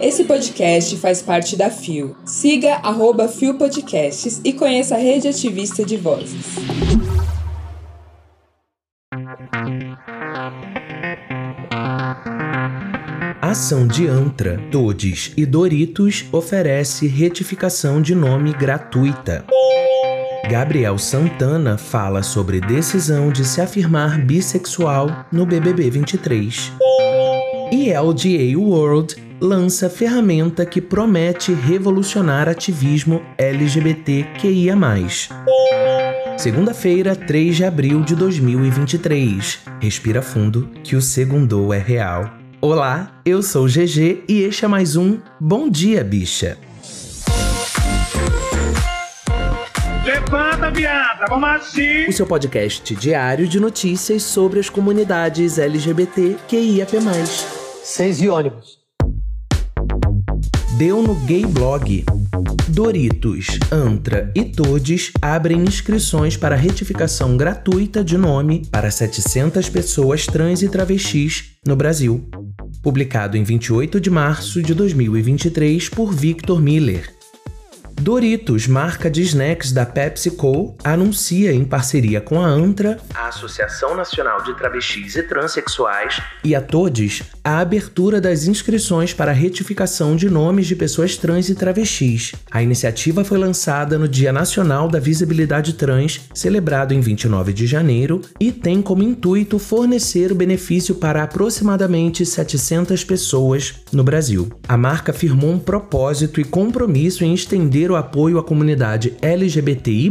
Esse podcast faz parte da FIO. Siga arroba FIO Podcasts e conheça a rede ativista de vozes. ação de Antra, Todes e Doritos oferece retificação de nome gratuita. Gabriel Santana fala sobre decisão de se afirmar bissexual no BBB 23. E LGA World lança ferramenta que promete revolucionar ativismo LGBTQIA+. Segunda-feira, 3 de abril de 2023. Respira fundo que o segundo é real. Olá, eu sou o GG e este é mais um Bom Dia Bicha. Levanta, viada, vamos assim! O seu podcast diário de notícias sobre as comunidades LGBT QIAP+. Seis e ônibus. Deu no Gay Blog. Doritos, Antra e Todes abrem inscrições para retificação gratuita de nome para 700 pessoas trans e travestis no Brasil. Publicado em 28 de março de 2023 por Victor Miller. Doritos, marca de snacks da PepsiCo, anuncia em parceria com a ANTRA, a Associação Nacional de Travestis e Transsexuais, e a Todes, a abertura das inscrições para a retificação de nomes de pessoas trans e travestis. A iniciativa foi lançada no Dia Nacional da Visibilidade Trans, celebrado em 29 de janeiro, e tem como intuito fornecer o benefício para aproximadamente 700 pessoas no Brasil. A marca firmou um propósito e compromisso em estender o apoio à comunidade LGBTI,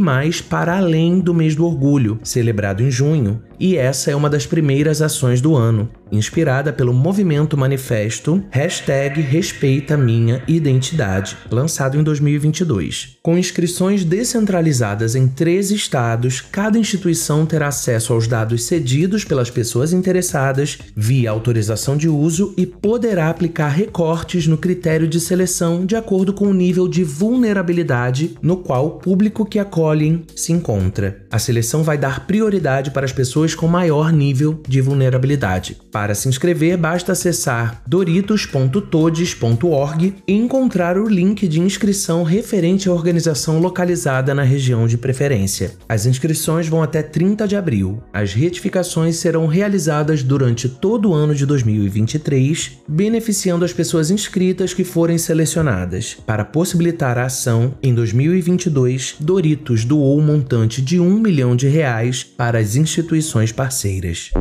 para além do mês do orgulho, celebrado em junho, e essa é uma das primeiras ações do ano, inspirada pelo movimento manifesto Hashtag Respeita Minha Identidade, lançado em 2022. Com inscrições descentralizadas em três estados, cada instituição terá acesso aos dados cedidos pelas pessoas interessadas via autorização de uso e poderá aplicar recortes no critério de seleção de acordo com o nível de vulnerabilidade no qual o público que acolhem se encontra. A seleção vai dar prioridade para as pessoas com maior nível de vulnerabilidade. Para se inscrever, basta acessar doritos.todes.org e encontrar o link de inscrição referente à organização localizada na região de preferência. As inscrições vão até 30 de abril. As retificações serão realizadas durante todo o ano de 2023, beneficiando as pessoas inscritas que forem selecionadas. Para possibilitar a ação, em 2022, Doritos doou um montante de 1 milhão de reais para as instituições parceiras.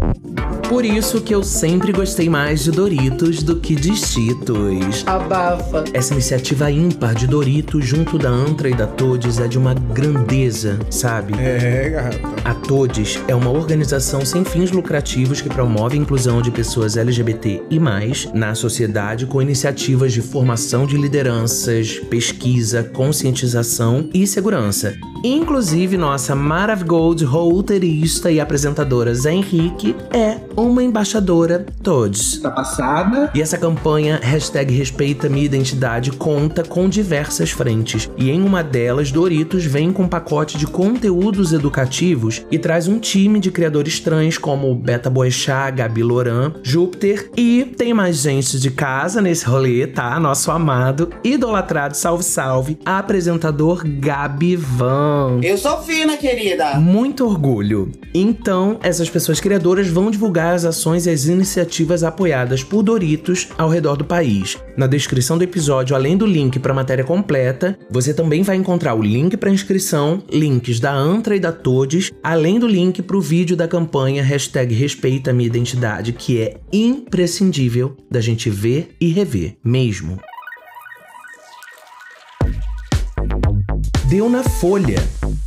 Por isso que eu sempre gostei mais de Doritos do que de Cheetos. Abafa. Essa iniciativa ímpar de Doritos junto da Antra e da Todes é de uma grandeza, sabe? É, garota. A Todes é uma organização sem fins lucrativos que promove a inclusão de pessoas LGBT e mais na sociedade com iniciativas de formação de lideranças, pesquisa, conscientização e segurança. Inclusive, nossa Maravigold roteirista e apresentadora Zé Henrique é uma embaixadora todos. Tá passada. E essa campanha hashtag Respeita Minha Identidade conta com diversas frentes. E em uma delas, Doritos vem com um pacote de conteúdos educativos e traz um time de criadores trans como Beta Boechat, Gabi Loran, Júpiter e tem mais gente de casa nesse rolê, tá? Nosso amado, idolatrado, salve salve, apresentador Gabi Van. Eu sou fina, querida. Muito orgulho. Então, essas pessoas criadoras vão divulgar as ações e as iniciativas apoiadas por Doritos ao redor do país. Na descrição do episódio, além do link para a matéria completa, você também vai encontrar o link para inscrição, links da Antra e da Todes, além do link para o vídeo da campanha hashtag Respeita Minha Identidade, que é imprescindível da gente ver e rever, mesmo. Deu na Folha.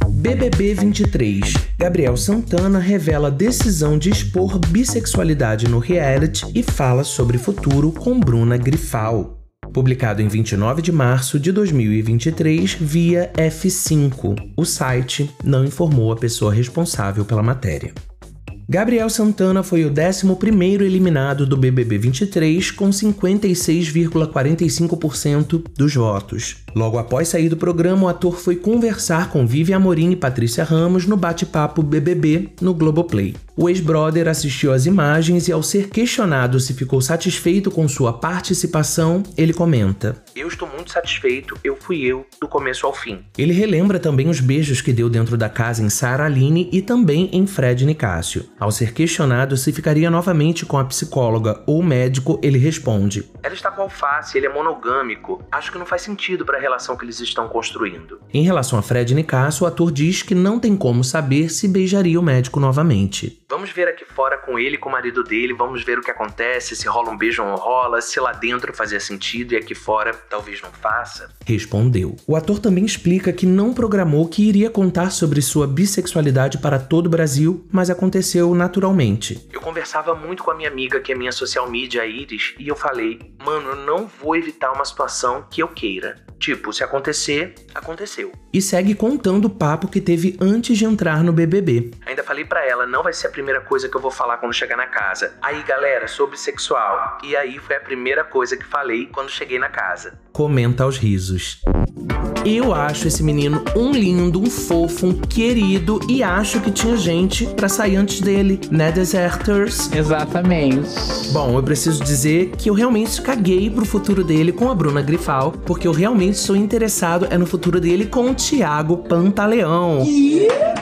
BBB 23. Gabriel Santana revela decisão de expor bissexualidade no reality e fala sobre futuro com Bruna Grifal. Publicado em 29 de março de 2023 via F5. O site não informou a pessoa responsável pela matéria. Gabriel Santana foi o 11º eliminado do BBB 23 com 56,45% dos votos. Logo após sair do programa, o ator foi conversar com Vivi Amorim e Patrícia Ramos no bate-papo BBB no Globoplay. O ex-brother assistiu às imagens e, ao ser questionado se ficou satisfeito com sua participação, ele comenta: Eu estou muito satisfeito, eu fui eu, do começo ao fim. Ele relembra também os beijos que deu dentro da casa em Sarah Aline e também em Fred Nicásio. Ao ser questionado se ficaria novamente com a psicóloga ou médico, ele responde: Ela está com alface, ele é monogâmico. Acho que não faz sentido para a relação que eles estão construindo. Em relação a Fred Nicásio, o ator diz que não tem como saber se beijaria o médico novamente. Vamos ver aqui fora com ele, com o marido dele, vamos ver o que acontece, se rola um beijo ou não rola, se lá dentro fazia sentido e aqui fora talvez não faça. Respondeu. O ator também explica que não programou que iria contar sobre sua bissexualidade para todo o Brasil, mas aconteceu naturalmente. Eu conversava muito com a minha amiga, que é minha social media, Iris, e eu falei: mano, eu não vou evitar uma situação que eu queira. Tipo, se acontecer, aconteceu. E segue contando o papo que teve antes de entrar no BBB. Ainda falei para ela, não vai ser a primeira coisa que eu vou falar quando chegar na casa. Aí, galera, sou bissexual. E aí foi a primeira coisa que falei quando cheguei na casa. Comenta aos risos. Eu acho esse menino um lindo, um fofo, um querido e acho que tinha gente para sair antes dele, né, Deserters? Exatamente. Bom, eu preciso dizer que eu realmente caguei pro futuro dele com a Bruna Grifal, porque eu realmente sou interessado é no futuro dele com o Thiago Pantaleão.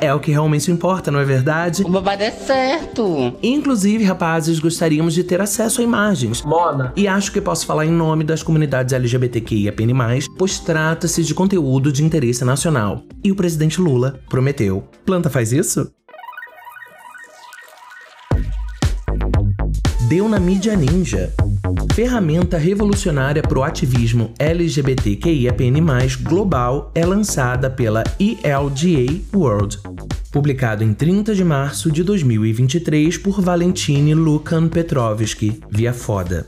É o que realmente importa, não é verdade? O babado é certo. Inclusive, rapazes, gostaríamos de ter acesso a imagens. Mona. E acho que posso falar em nome das comunidades LGBTQIAPN+, pois trata-se de conteúdo de interesse nacional. E o presidente Lula prometeu. Planta faz isso? Deu na mídia ninja. Ferramenta revolucionária para o ativismo LGBTQIAPN+, global é lançada pela ELGA World. Publicado em 30 de março de 2023 por Valentine Lukan Petrovski, via Foda.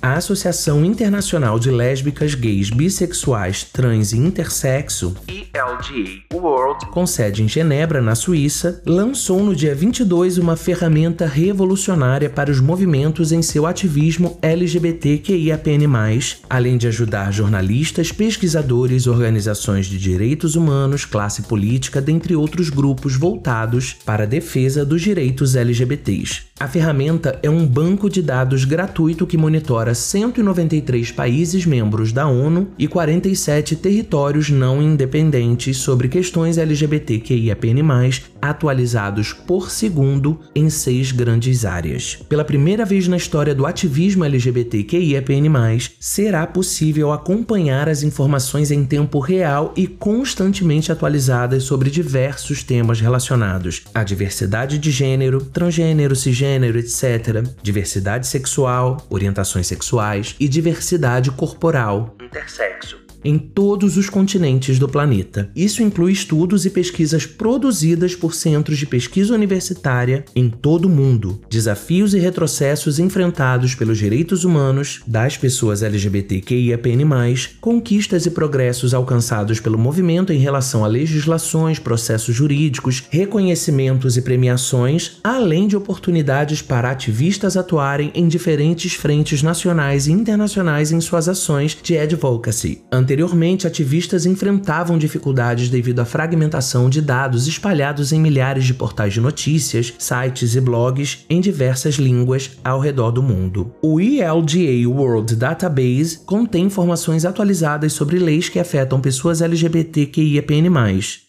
A Associação Internacional de Lésbicas, Gays, Bissexuais, Trans e Intersexo, ELGA World, com sede em Genebra, na Suíça, lançou no dia 22 uma ferramenta revolucionária para os movimentos em seu ativismo LGBTQIAPN+, além de ajudar jornalistas, pesquisadores, organizações de direitos humanos, classe política, dentre outros grupos voltados para a defesa dos direitos LGBTs. A ferramenta é um banco de dados gratuito que monitora 193 países membros da ONU e 47 territórios não independentes sobre questões LGBTQIAPN+, atualizados por segundo em seis grandes áreas. Pela primeira vez na história do ativismo LGBTQIAPN+, será possível acompanhar as informações em tempo real e constantemente atualizadas sobre diversos temas relacionados à diversidade de gênero, transgênero, cisgênero, etc., diversidade sexual, orientações sexuais e diversidade corporal, intersexo em todos os continentes do planeta. Isso inclui estudos e pesquisas produzidas por centros de pesquisa universitária em todo o mundo, desafios e retrocessos enfrentados pelos direitos humanos das pessoas LGBTQIAPN+, conquistas e progressos alcançados pelo movimento em relação a legislações, processos jurídicos, reconhecimentos e premiações, além de oportunidades para ativistas atuarem em diferentes frentes nacionais e internacionais em suas ações de advocacy. Anteriormente, ativistas enfrentavam dificuldades devido à fragmentação de dados espalhados em milhares de portais de notícias, sites e blogs em diversas línguas ao redor do mundo. O ELGA World Database contém informações atualizadas sobre leis que afetam pessoas LGBTQIAPN+,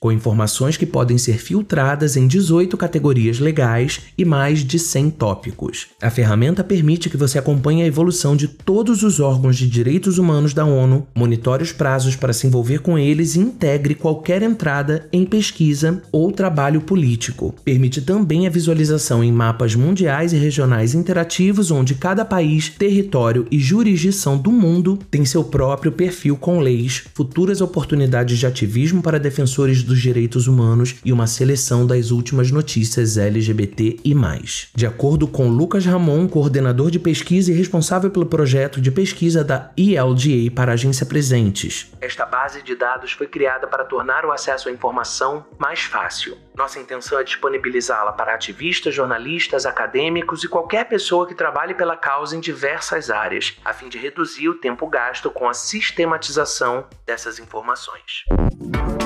com informações que podem ser filtradas em 18 categorias legais e mais de 100 tópicos. A ferramenta permite que você acompanhe a evolução de todos os órgãos de direitos humanos da ONU, monitore os prazos para se envolver com eles e integre qualquer entrada em pesquisa ou trabalho político. Permite também a visualização em mapas mundiais e regionais interativos, onde cada país, território e jurisdição do mundo tem seu próprio perfil com leis, futuras oportunidades de ativismo para defensores dos direitos humanos e uma seleção das últimas notícias LGBT e mais. De acordo com Lucas Ramon, coordenador de pesquisa e responsável pelo projeto de pesquisa da ELGA para a agência Esta base de dados foi criada para tornar o acesso à informação mais fácil. Nossa intenção é disponibilizá-la para ativistas, jornalistas, acadêmicos e qualquer pessoa que trabalhe pela causa em diversas áreas, a fim de reduzir o tempo gasto com a sistematização dessas informações.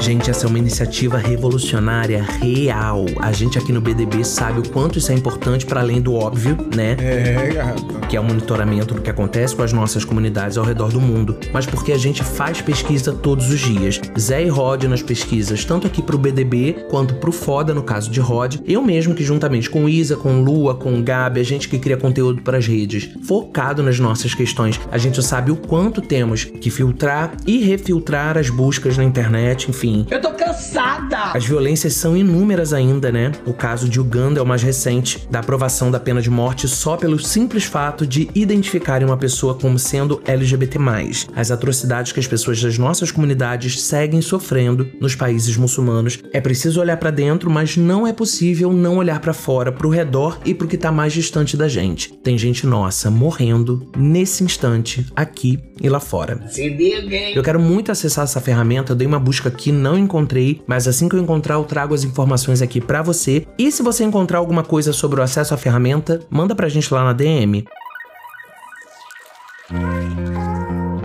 Gente, essa é uma iniciativa revolucionária real. A gente aqui no BDB sabe o quanto isso é importante para além do óbvio, né? É, garota. que é o monitoramento do que acontece com as nossas comunidades ao redor do mundo, mas porque a gente faz pesquisa todos os dias. Zé e Rod nas pesquisas, tanto aqui pro BDB quanto pro Foda, no caso de Rod. Eu mesmo que juntamente com Isa, com Lua, com Gabi, a gente que cria conteúdo para as redes, focado nas nossas questões, a gente sabe o quanto temos que filtrar e refiltrar as buscas na internet, enfim. Eu tô cansada! As violências são inúmeras ainda, né? O caso de Uganda é o mais recente, da aprovação da pena de morte só pelo simples fato de identificarem uma pessoa como sendo LGBT+. As atrocidades que as pessoas das nossas comunidades seguem sofrendo nos países muçulmanos. É preciso olhar pra dentro, mas não é possível não olhar pra fora, pro redor e pro que tá mais distante da gente. Tem gente nossa morrendo nesse instante, aqui e lá fora. Se liga, hein? Eu quero muito acessar essa ferramenta, eu dei uma busca aqui, não encontrei, mas assim que eu encontrar, eu trago as informações aqui pra você. E se você encontrar alguma coisa sobre o acesso à ferramenta, manda pra gente lá na DM.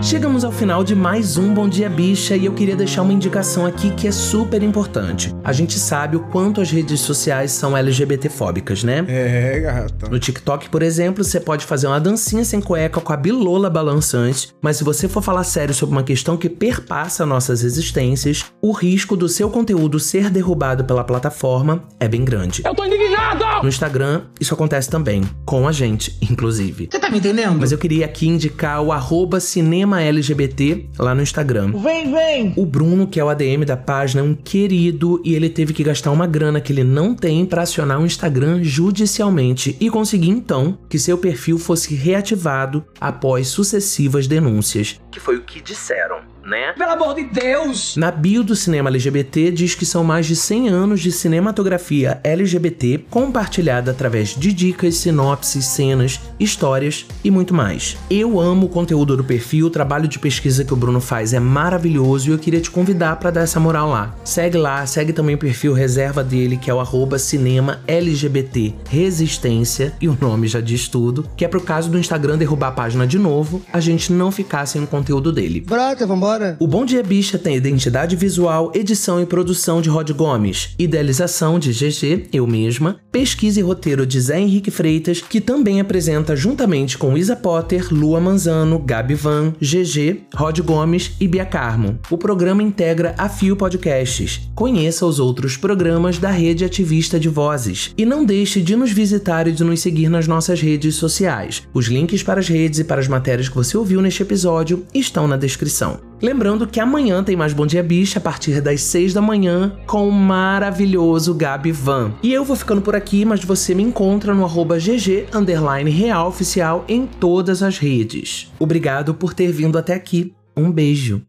Chegamos ao final de mais um Bom Dia Bicha e eu queria deixar uma indicação aqui que é super importante. A gente sabe o quanto as redes sociais são LGBTfóbicas, né? É, garota. No TikTok, por exemplo, você pode fazer uma dancinha sem cueca com a bilola balançante, mas se você for falar sério sobre uma questão que perpassa nossas existências, o risco do seu conteúdo ser derrubado pela plataforma é bem grande. Eu tô indignado! No Instagram, isso acontece também, com a gente, inclusive. Você tá me entendendo? Mas eu queria aqui indicar o arroba cinema LGBT lá no Instagram. Vem, vem! O Bruno, que é o ADM da página, é um querido e ele teve que gastar uma grana que ele não tem pra acionar o Instagram judicialmente e conseguir então que seu perfil fosse reativado após sucessivas denúncias. Que foi o que disseram, né? Pelo amor de Deus! Na bio do cinema LGBT diz que são mais de 100 anos de cinematografia LGBT compartilhada através de dicas, sinopses, cenas, histórias e muito mais. Eu amo o conteúdo do perfil, o trabalho de pesquisa que o Bruno faz é maravilhoso e eu queria te convidar para dar essa moral lá. Segue lá, segue também o perfil reserva dele, que é o arroba cinema LGBT Resistência, e o nome já diz tudo, que é pro caso do Instagram derrubar a página de novo, a gente não ficar sem o conteúdo dele. Brota, vambora! O Bom Dia Bicha tem identidade visual, edição e produção de Rod Gomes, idealização de GG, eu mesma, pesquisa e roteiro de Zé Henrique Freitas, que também apresenta juntamente com Isa Potter, Lua Manzano, Gabi Van, GG, Rod Gomes e Bia Carmo. O programa integra a Fio Podcasts. Conheça os outros programas da rede ativista de vozes. E não deixe de nos visitar e de nos seguir nas nossas redes sociais. Os links para as redes e para as matérias que você ouviu neste episódio estão na descrição. Lembrando que amanhã tem mais Bom Dia Bicha a partir das 6 da manhã com o maravilhoso Gabi Van. E eu vou ficando por aqui, mas você me encontra no arroba GG em todas as redes. Obrigado por ter vindo até aqui. Um beijo.